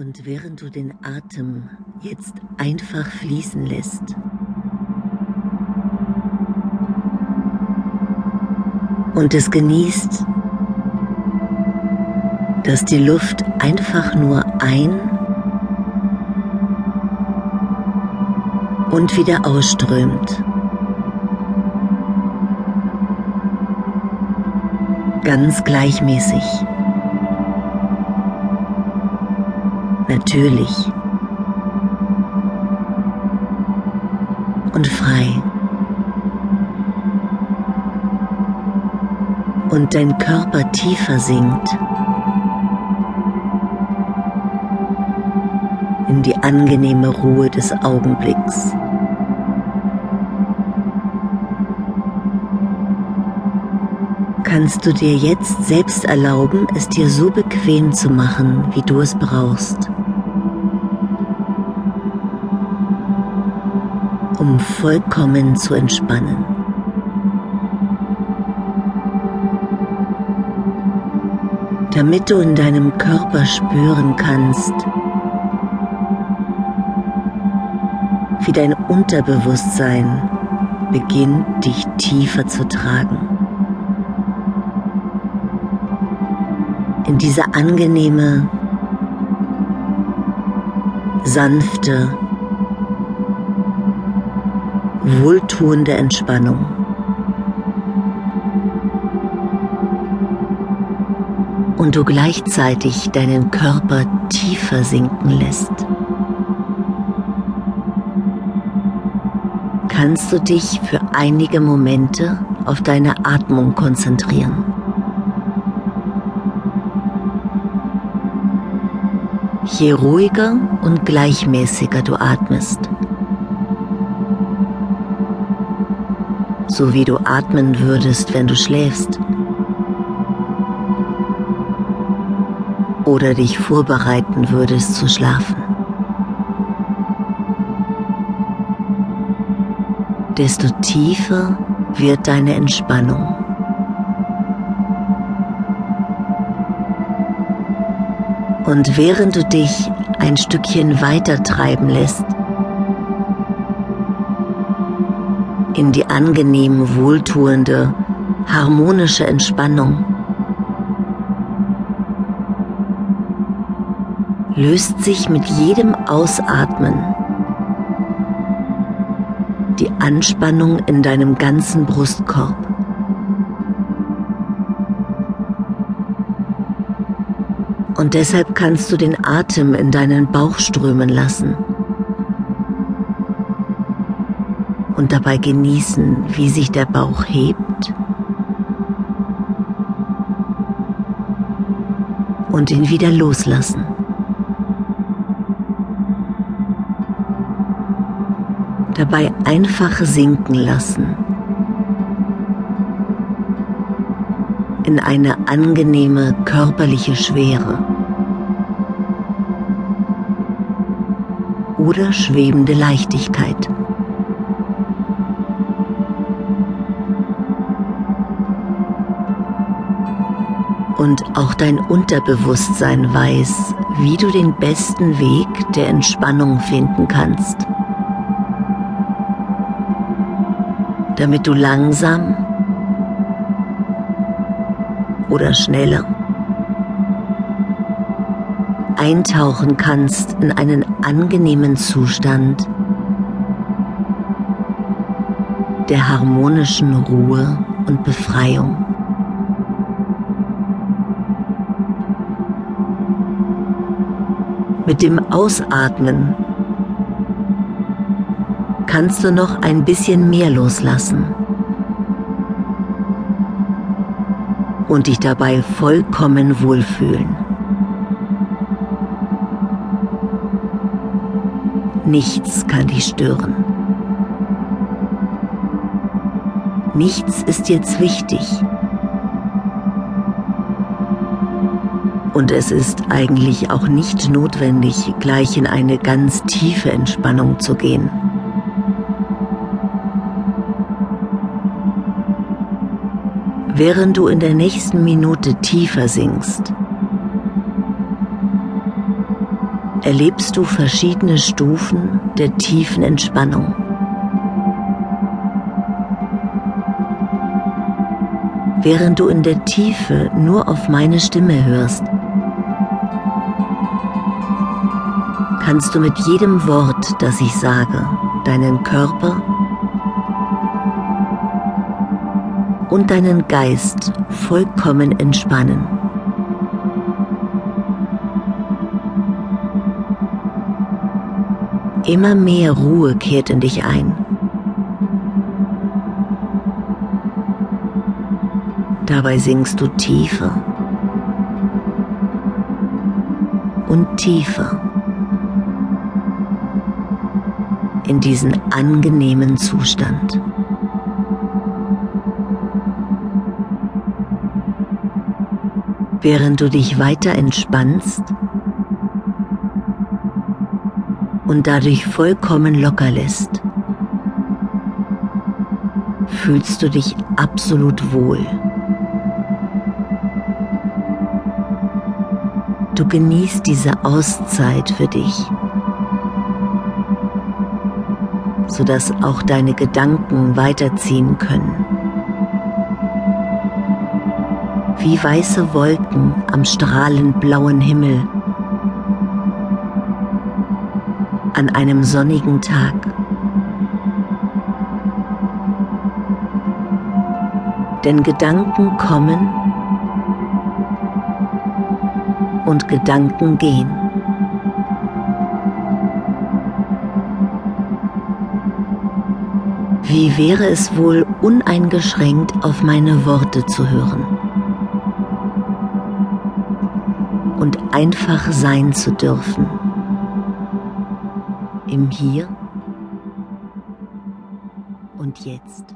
Und während du den Atem jetzt einfach fließen lässt, und es genießt, dass die Luft einfach nur ein und wieder ausströmt. Ganz gleichmäßig. Natürlich. Und frei. Und dein Körper tiefer sinkt. in die angenehme Ruhe des Augenblicks. Kannst du dir jetzt selbst erlauben, es dir so bequem zu machen, wie du es brauchst, um vollkommen zu entspannen. Damit du in deinem Körper spüren kannst, wie dein Unterbewusstsein beginnt dich tiefer zu tragen. In diese angenehme, sanfte, wohltuende Entspannung. Und du gleichzeitig deinen Körper tiefer sinken lässt. kannst du dich für einige Momente auf deine Atmung konzentrieren. Je ruhiger und gleichmäßiger du atmest, so wie du atmen würdest, wenn du schläfst, oder dich vorbereiten würdest zu schlafen. desto tiefer wird deine Entspannung. Und während du dich ein Stückchen weiter treiben lässt, in die angenehm wohltuende, harmonische Entspannung, löst sich mit jedem Ausatmen die Anspannung in deinem ganzen Brustkorb. Und deshalb kannst du den Atem in deinen Bauch strömen lassen und dabei genießen, wie sich der Bauch hebt und ihn wieder loslassen. dabei einfach sinken lassen in eine angenehme körperliche Schwere oder schwebende Leichtigkeit. Und auch dein Unterbewusstsein weiß, wie du den besten Weg der Entspannung finden kannst. damit du langsam oder schneller eintauchen kannst in einen angenehmen Zustand der harmonischen Ruhe und Befreiung. Mit dem Ausatmen kannst du noch ein bisschen mehr loslassen und dich dabei vollkommen wohlfühlen. Nichts kann dich stören. Nichts ist jetzt wichtig. Und es ist eigentlich auch nicht notwendig, gleich in eine ganz tiefe Entspannung zu gehen. während du in der nächsten Minute tiefer sinkst. erlebst du verschiedene Stufen der tiefen Entspannung. Während du in der Tiefe nur auf meine Stimme hörst, kannst du mit jedem Wort, das ich sage, deinen Körper und deinen Geist vollkommen entspannen. Immer mehr Ruhe kehrt in dich ein. Dabei sinkst du tiefer und tiefer in diesen angenehmen Zustand. Während du dich weiter entspannst, und dadurch vollkommen locker lässt, fühlst du dich absolut wohl. Du genießt diese Auszeit für dich, sodass auch deine Gedanken weiterziehen können. Wie weiße Wolken am strahlend blauen Himmel an einem sonnigen Tag. Denn Gedanken kommen und Gedanken gehen. Wie wäre es wohl, uneingeschränkt auf meine Worte zu hören und einfach sein zu dürfen im Hier und Jetzt.